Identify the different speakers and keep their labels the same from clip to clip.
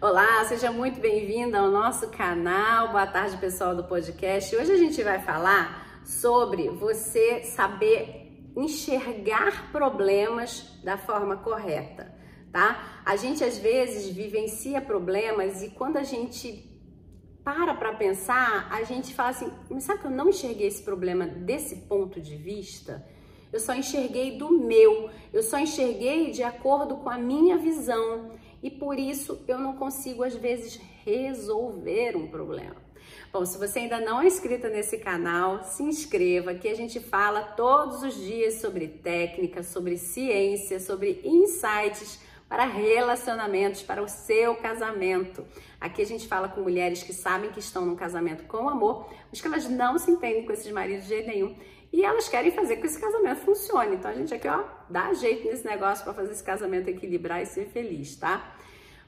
Speaker 1: Olá, seja muito bem-vinda ao nosso canal. Boa tarde, pessoal do podcast. Hoje a gente vai falar sobre você saber enxergar problemas da forma correta, tá? A gente às vezes vivencia problemas e quando a gente para para pensar, a gente fala assim: mas sabe que eu não enxerguei esse problema desse ponto de vista? Eu só enxerguei do meu, eu só enxerguei de acordo com a minha visão e por isso eu não consigo às vezes resolver um problema. Bom, se você ainda não é inscrita nesse canal, se inscreva, que a gente fala todos os dias sobre técnica, sobre ciência, sobre insights para relacionamentos, para o seu casamento. Aqui a gente fala com mulheres que sabem que estão num casamento com amor, mas que elas não se entendem com esses maridos de jeito nenhum e elas querem fazer que esse casamento funcione. Então a gente aqui, ó, dá jeito nesse negócio para fazer esse casamento equilibrar e ser feliz, tá?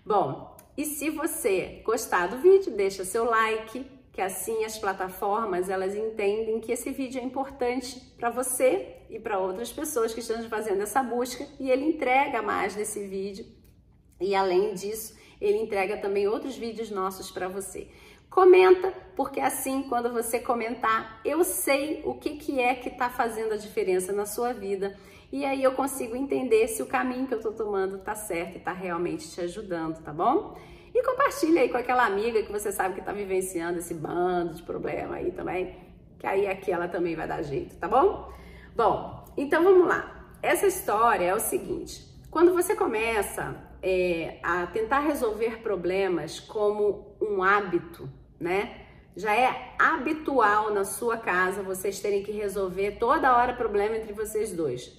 Speaker 1: Bom, e se você gostar do vídeo, deixa seu like, que assim as plataformas elas entendem que esse vídeo é importante para você e para outras pessoas que estão fazendo essa busca e ele entrega mais desse vídeo. E além disso, ele entrega também outros vídeos nossos para você. Comenta, porque assim, quando você comentar, eu sei o que, que é que está fazendo a diferença na sua vida. E aí eu consigo entender se o caminho que eu estou tomando está certo e está realmente te ajudando, tá bom? E compartilha aí com aquela amiga que você sabe que está vivenciando esse bando de problema aí também, que aí aqui ela também vai dar jeito, tá bom? Bom, então vamos lá. Essa história é o seguinte: quando você começa é, a tentar resolver problemas como um hábito, né? Já é habitual na sua casa vocês terem que resolver toda hora problema entre vocês dois.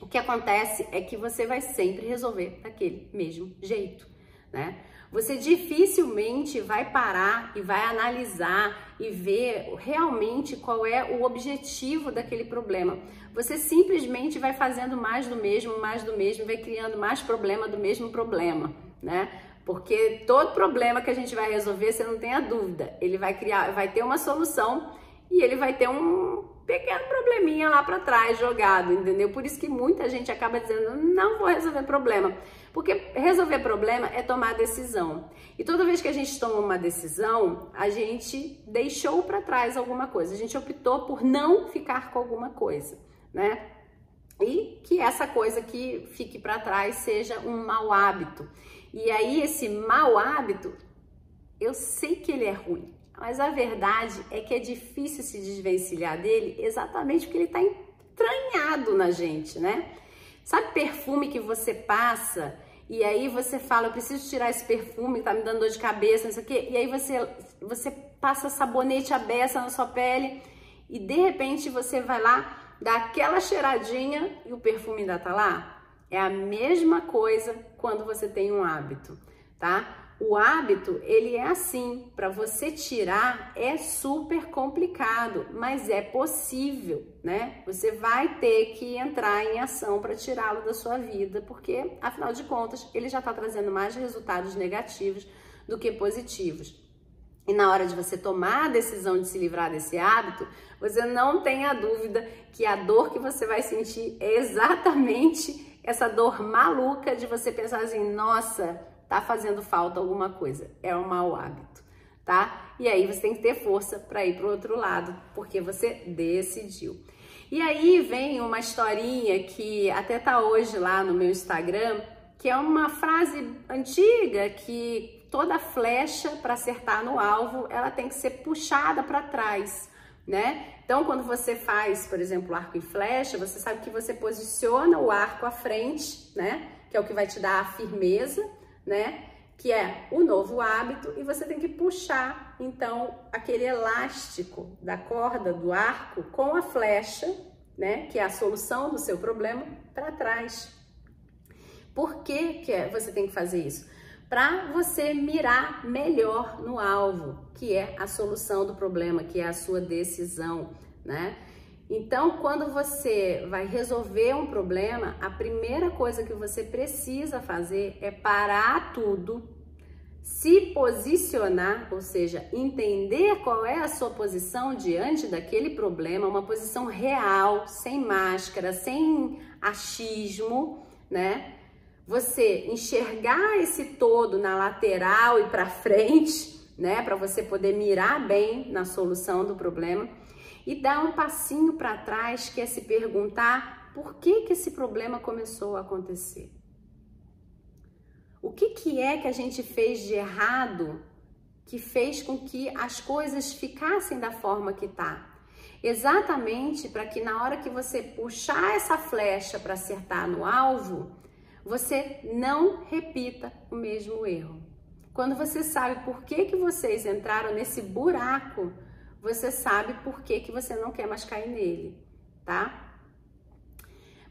Speaker 1: O que acontece é que você vai sempre resolver daquele mesmo jeito, né? Você dificilmente vai parar e vai analisar e ver realmente qual é o objetivo daquele problema. Você simplesmente vai fazendo mais do mesmo, mais do mesmo, vai criando mais problema do mesmo problema, né? Porque todo problema que a gente vai resolver, você não tenha dúvida, ele vai criar, vai ter uma solução e ele vai ter um pequeno probleminha lá para trás jogado, entendeu? Por isso que muita gente acaba dizendo: "Não vou resolver problema". Porque resolver problema é tomar decisão. E toda vez que a gente toma uma decisão, a gente deixou para trás alguma coisa. A gente optou por não ficar com alguma coisa, né? E que essa coisa que fique para trás seja um mau hábito. E aí, esse mau hábito, eu sei que ele é ruim, mas a verdade é que é difícil se desvencilhar dele exatamente porque ele está entranhado na gente, né? Sabe perfume que você passa e aí você fala, eu preciso tirar esse perfume, tá me dando dor de cabeça, não sei o quê. E aí você, você passa sabonete a beça na sua pele e de repente você vai lá, dá aquela cheiradinha e o perfume ainda tá lá. É a mesma coisa quando você tem um hábito, tá? O hábito, ele é assim, para você tirar é super complicado, mas é possível, né? Você vai ter que entrar em ação para tirá-lo da sua vida, porque afinal de contas, ele já está trazendo mais resultados negativos do que positivos. E na hora de você tomar a decisão de se livrar desse hábito, você não tenha dúvida que a dor que você vai sentir é exatamente essa dor maluca de você pensar assim, nossa, tá fazendo falta alguma coisa. É um mau hábito, tá? E aí você tem que ter força para ir para o outro lado, porque você decidiu. E aí vem uma historinha que até tá hoje lá no meu Instagram, que é uma frase antiga que toda flecha para acertar no alvo, ela tem que ser puxada para trás né? Então, quando você faz, por exemplo, arco e flecha, você sabe que você posiciona o arco à frente, né? Que é o que vai te dar a firmeza, né? Que é o novo hábito, e você tem que puxar, então, aquele elástico da corda do arco com a flecha, né? Que é a solução do seu problema, para trás. Por que, que é, você tem que fazer isso? Para você mirar melhor no alvo, que é a solução do problema, que é a sua decisão, né? Então, quando você vai resolver um problema, a primeira coisa que você precisa fazer é parar tudo, se posicionar, ou seja, entender qual é a sua posição diante daquele problema, uma posição real, sem máscara, sem achismo, né? Você enxergar esse todo na lateral e para frente, né, para você poder mirar bem na solução do problema e dar um passinho para trás, que é se perguntar por que que esse problema começou a acontecer. O que que é que a gente fez de errado que fez com que as coisas ficassem da forma que tá? Exatamente para que na hora que você puxar essa flecha para acertar no alvo, você não repita o mesmo erro. Quando você sabe por que, que vocês entraram nesse buraco, você sabe por que, que você não quer mais cair nele, tá?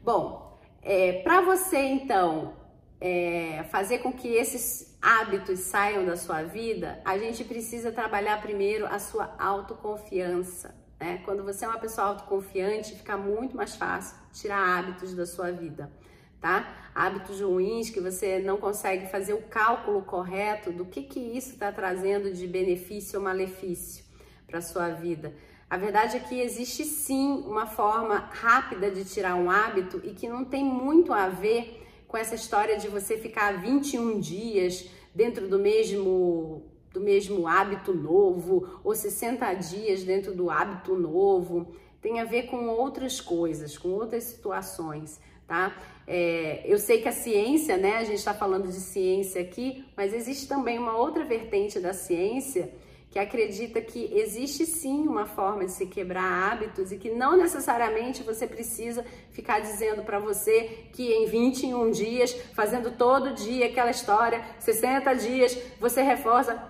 Speaker 1: Bom, é, para você então é, fazer com que esses hábitos saiam da sua vida, a gente precisa trabalhar primeiro a sua autoconfiança. Né? Quando você é uma pessoa autoconfiante, fica muito mais fácil tirar hábitos da sua vida tá? Hábitos ruins que você não consegue fazer o cálculo correto do que que isso está trazendo de benefício ou malefício para sua vida. A verdade é que existe sim uma forma rápida de tirar um hábito e que não tem muito a ver com essa história de você ficar 21 dias dentro do mesmo do mesmo hábito novo ou 60 dias dentro do hábito novo. Tem a ver com outras coisas, com outras situações tá? É, eu sei que a ciência, né, a gente está falando de ciência aqui, mas existe também uma outra vertente da ciência que acredita que existe sim uma forma de se quebrar hábitos e que não necessariamente você precisa ficar dizendo para você que em 21 dias, fazendo todo dia aquela história, 60 dias, você reforça.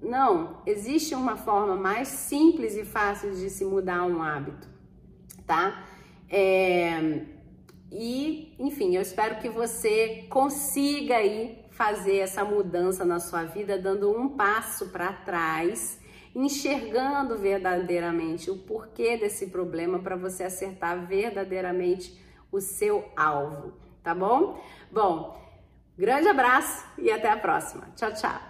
Speaker 1: Não, existe uma forma mais simples e fácil de se mudar um hábito, tá? É, e, enfim, eu espero que você consiga aí fazer essa mudança na sua vida, dando um passo para trás, enxergando verdadeiramente o porquê desse problema para você acertar verdadeiramente o seu alvo, tá bom? Bom, grande abraço e até a próxima. Tchau, tchau.